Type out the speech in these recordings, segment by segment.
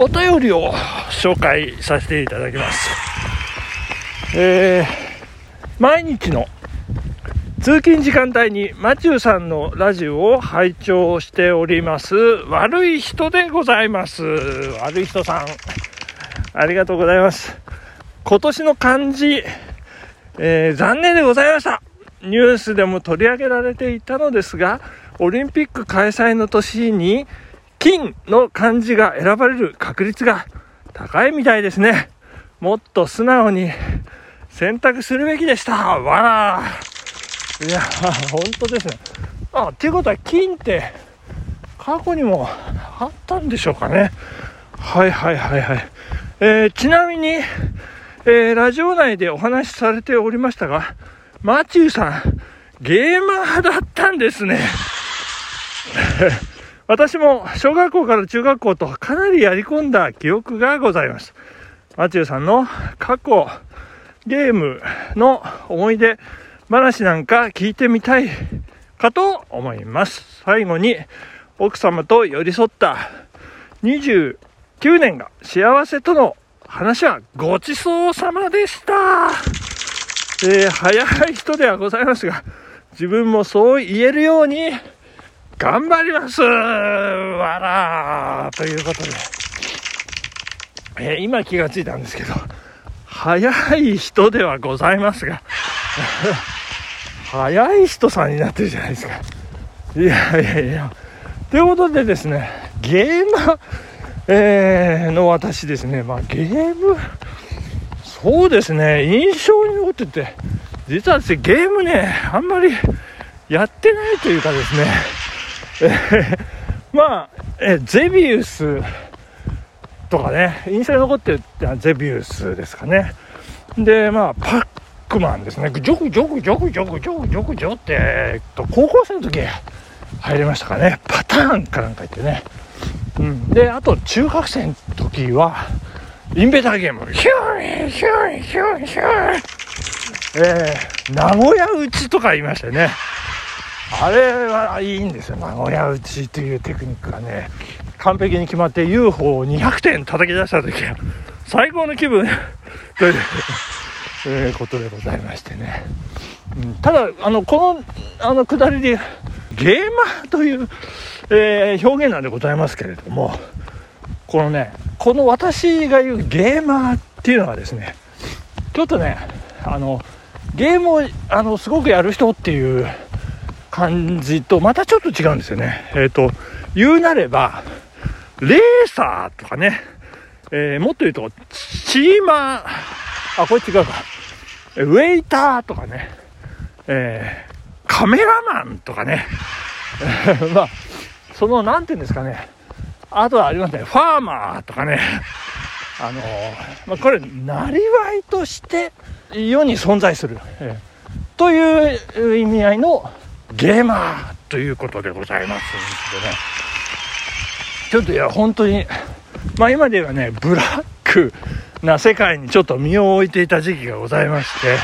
お便りを紹介させていただきます。えー、毎日の通勤時間帯にマチューさんのラジオを拝聴しております悪い人でございます。悪い人さん、ありがとうございます。今年の漢字、えー残念でございました。ニュースでも取り上げられていたのですが、オリンピック開催の年に金の漢字が選ばれる確率が高いみたいですね。もっと素直に選択するべきでした。わらいや、本当ですね。あ、っていうことは金って過去にもあったんでしょうかね。はいはいはいはい。えーちなみに、えーラジオ内でお話しされておりましたが、マチューさん、ゲーマーだったんですね。私も小学校から中学校とかなりやり込んだ記憶がございます。マチューさんの過去、ゲームの思い出話なんか聞いてみたいかと思います。最後に奥様と寄り添った29年が幸せとの話はごちそうさまでした。えー早い人ではございますが、自分もそう言えるように頑張りますわらということで、えー今気がついたんですけど、早い人ではございますが、早い人さんになってるじゃないですか。いやいやいや。ということでですね、ゲーマー、えーの私ですね、まあゲーム、そうですね、印象に残ってて、実はですね、ゲームね、あんまりやってないというかですね、まあ、えゼビウスとかね、印象に残ってるってのはゼビウスですかね。で、まあ、パックマンですね、ジョクジョクジョクジョクジョクジョクジョって、えっと、高校生の時入りましたかね、パターンかなんか言ってね。うん、で、あと中学生の時は、インベーターゲーム、ヒューンヒューンヒューンヒューンえー、名古屋打ちとか言いましたよね。あれはいいんですよ、名古屋打ちというテクニックがね、完璧に決まって UFO を200点叩き出した時は、最高の気分 という、ことでございましてね。うんただ、あの、この、あの、下りで、ゲーマーという、えー表現なんでございますけれども、このね、この私が言うゲーマーっていうのはですね、ちょっとね、あの、ゲームを、あの、すごくやる人っていう感じと、またちょっと違うんですよね。えっ、と、言うなれば、レーサーとかね、えーもっと言うと、チーマー、あ、これ違うか。ウェイターとかね、えーカメラマンとかね、まあ、その、なんていうんですかね、あとはありますね、ファーマーとかね、あのまあ、これ、なりわいとして世に存在する、えーという意味合いのゲーマーということでございますんでね。ちょっといや、本当に、まあ今ではね、ブラックな世界にちょっと身を置いていた時期がございまして、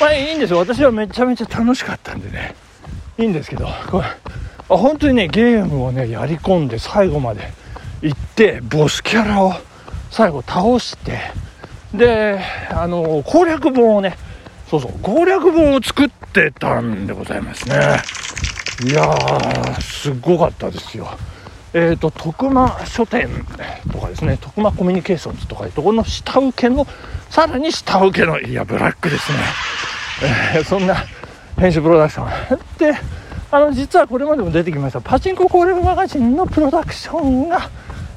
まあいいんですよ。私はめちゃめちゃ楽しかったんでね、いいんですけど、これ、本当にね、ゲームをね、やり込んで最後まで行って、ボスキャラを最後倒して、で、あの、攻略本をね、そうそう、攻略本を作ってたんでございますね。いやー、すごかったですよ。えー、と徳間書店とかですね徳間コミュニケーションズとかいうところの下請けのさらに下請けのいやブラックですね、えーそんな編集プロダクションであの実はこれまでも出てきましたパチンコ攻略マガジンのプロダクションが、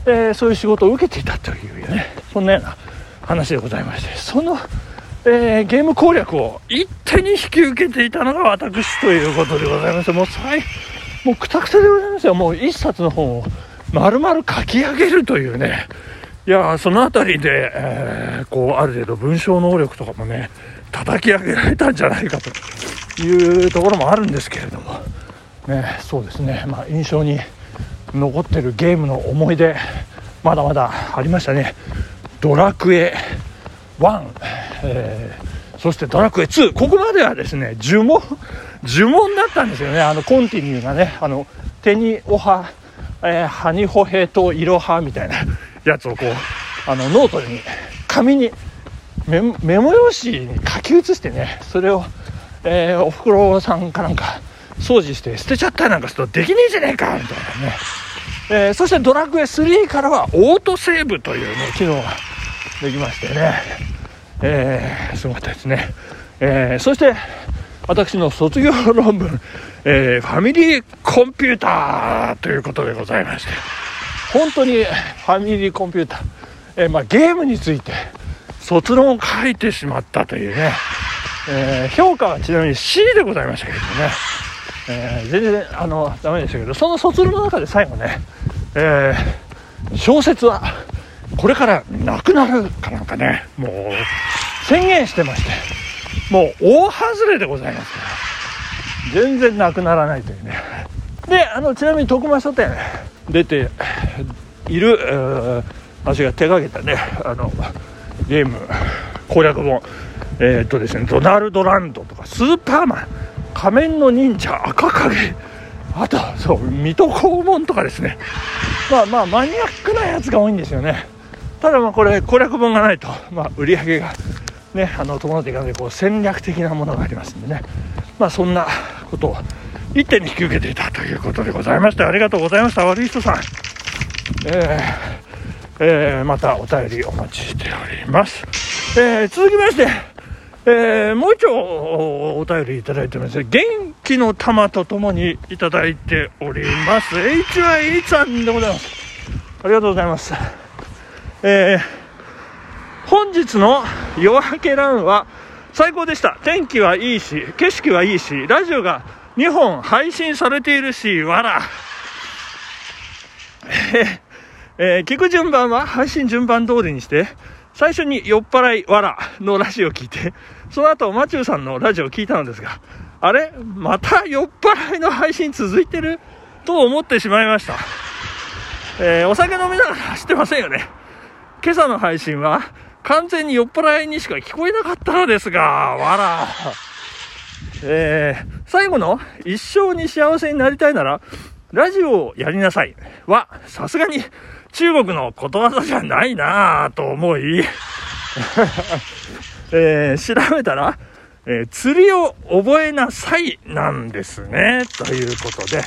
えーそういう仕事を受けていたというねそんなような話でございましてその、えーゲーム攻略を一手に引き受けていたのが私ということでございましてもう最もうくたくたでございますよ。もう一冊の本を丸々書き上げるというね。いやそのあたりで、えーこう、ある程度文章能力とかもね、叩き上げられたんじゃないかというところもあるんですけれども、ね、そうですね、まあ、印象に残ってるゲームの思い出、まだまだありましたね。ドラクエ1、えーそしてドラクエ2、ここまではですね、呪文、呪文だったんですよね、あの、コンティニューがね、あの、てにをは、えー、はにほへとイロハみたいな やつをこうあのノートに紙にメモ用紙に書き写してねそれを、えー、おふくろさんかなんか掃除して捨てちゃったなんかするとできねえじゃねえかみたいなね、えー、そしてドラクエ3からはオートセーブというね機能ができましてね、えー、すごかったですね、えー、そして私の卒業論文、えー、ファミリーコンピューターということでございまして本当にファミリーコンピューター、えー、まあ、ゲームについて卒論を書いてしまったというね、えー、評価はちなみに C でございましたけどね、えー、全然あのダメでしたけどその卒論の中で最後ね、え、小説はこれからなくなるかなんかねもう宣言してましてもう大外れでございます全然なくならないというね。であのちなみに徳間書店出ている私が手がけたねあのゲーム攻略本えー、っとですねドナルドランドとかスーパーマン仮面の忍者赤影あとそう水戸黄門とかですね。まあまあマニアックなやつが多いんですよね。ただまあこれ攻略本がないと、まあ、売り上げがねあの伴っていかないこう戦略的なものがありますんでねまあそんなことを一手に引き受けていたということでございましてありがとうございました悪い人さんえーえー、またお便りお待ちしております。えー、続きまして、えー、もう一丁お便りいただいてます。元気の玉とともにいただいております。HY さんでございます。ありがとうございます。えー、本日の夜明けランは最高でした。天気はいいし、景色はいいし、ラジオが2本配信されているし、わら。ええー、聞く順番は配信順番通りにして、最初に酔っ払いわらのラジオを聞いて、その後マチューさんのラジオを聞いたのですが、あれ？また酔っ払いの配信続いてる？と思ってしまいました。えー、お酒飲みながら走ってませんよね。今朝の配信は完全に酔っ払いにしか聞こえなかったのですが、わら。えー、最後の一生に幸せになりたいなら、ラジオをやりなさいは、さすがに中国のことわざじゃないなぁと思い えー、調べたら、えー、釣りを覚えなさいなんですね。ということで、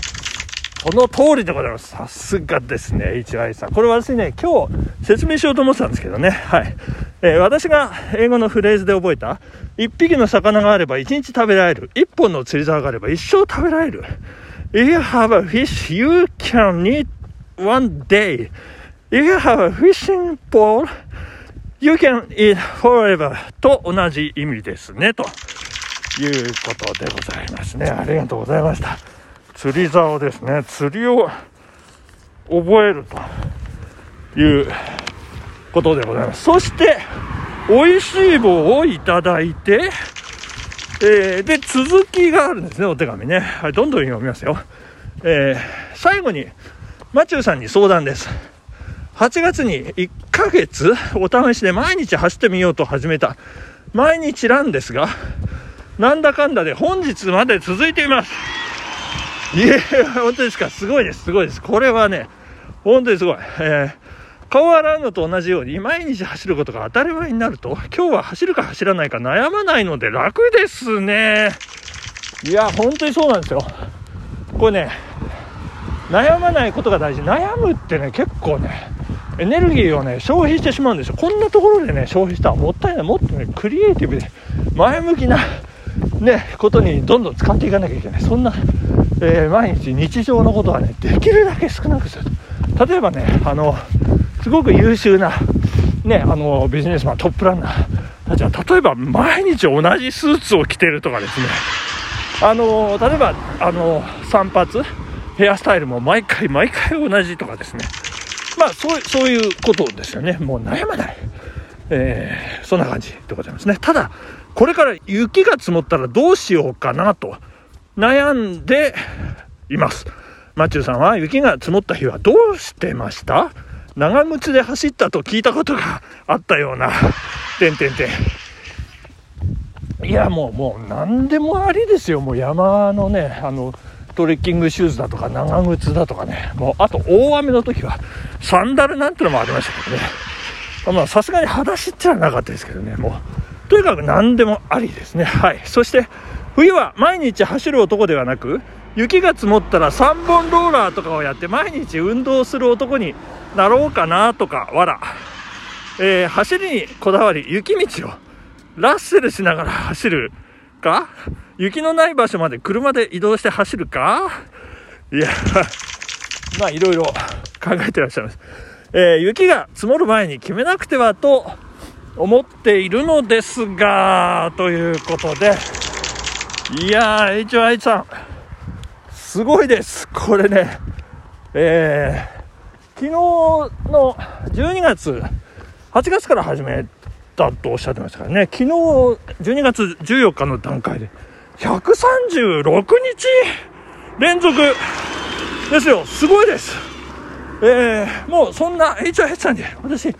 この通りでございます。さすがですね、HY さん。これ私ね、今日説明しようと思ってたんですけどね。はい。えー、私が英語のフレーズで覚えた、1匹の魚があれば1日食べられる。1本の釣り竿があれば一生食べられる。If you have a fish, you can eat one day. If you have a fishing pole, you can eat forever と同じ意味ですね、ということでございますね。ありがとうございました。釣り竿ですね。釣りを覚えるということでございます。そして、美味しい棒をいただいて、えー、で、続きがあるんですね、お手紙ね。はい、どんどん読みますよ。えー、最後に、マチューさんに相談です。8月に1ヶ月お試しで毎日走ってみようと始めた毎日なんですが、なんだかんだで本日まで続いています。いえ、本当ですか。すごいです。すごいです。これはね、本当にすごい。えー、顔洗うのと同じように毎日走ることが当たり前になると、今日は走るか走らないか悩まないので楽ですね。いや、本当にそうなんですよ。これね、悩まないことが大事。悩むってね、結構ね、エネルギーをね、消費してしまうんですよ。こんなところでね、消費したらもったいない。もっとね、クリエイティブで、前向きな、ね、ことにどんどん使っていかなきゃいけない。そんな、えー、毎日日常のことはね、できるだけ少なくする。例えばね、あの、すごく優秀な、ね、あの、ビジネスマン、トップランナーたちは、例えば毎日同じスーツを着てるとかですね、あの、例えば、あの、散髪、ヘアスタイルも毎回毎回同じとかですね、まあ、そう、そういうことですよね。もう悩まない。えー、そんな感じでございますね。ただ、これから雪が積もったらどうしようかなと悩んでいます。マチューさんは雪が積もった日はどうしてました？長靴で走ったと聞いたことがあったような、てんてんてん。いや、もう、もう、何でもありですよ。もう山のね、あの、トレッキングシューズだとか長靴だとかね。もうあと大雨の時はサンダルなんてのもありましたけどね。まあさすがに裸足ってのはなかったですけどね。もうとにかく何でもありですね。はい。そして冬は毎日走る男ではなく雪が積もったら3本ローラーとかをやって毎日運動する男になろうかなとかわら、えー、走りにこだわり雪道をラッセルしながら走るか？雪のない場所まで車で移動して走るか？いや、まあいろいろ考えてらっしゃいます。えー、雪が積もる前に決めなくてはと思っているのですが、ということで、いやー、HY さん、すごいです。これね、えー、昨日の12月、8月から始めたとおっしゃってましたからね、昨日12月14日の段階で、136日連続ですよ。すごいです。えー、もうそんな HI さんに私、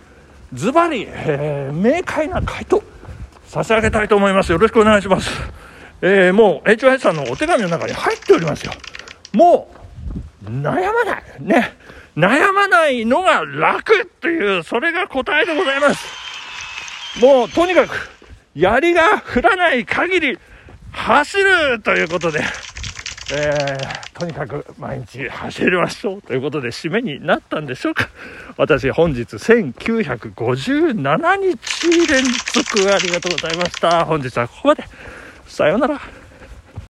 ズバリ、えー、明快な回答差し上げたいと思います。よろしくお願いします。えー、もう HIS さんのお手紙の中に入っておりますよ。もう、悩まない。ね。悩まないのが楽っていう、それが答えでございます。もう、とにかく、槍が降らない限り、走るということで、えー、とにかく毎日走りましょうということで締めになったんでしょうか私本日1957日連続ありがとうございました本日はここまでさようなら。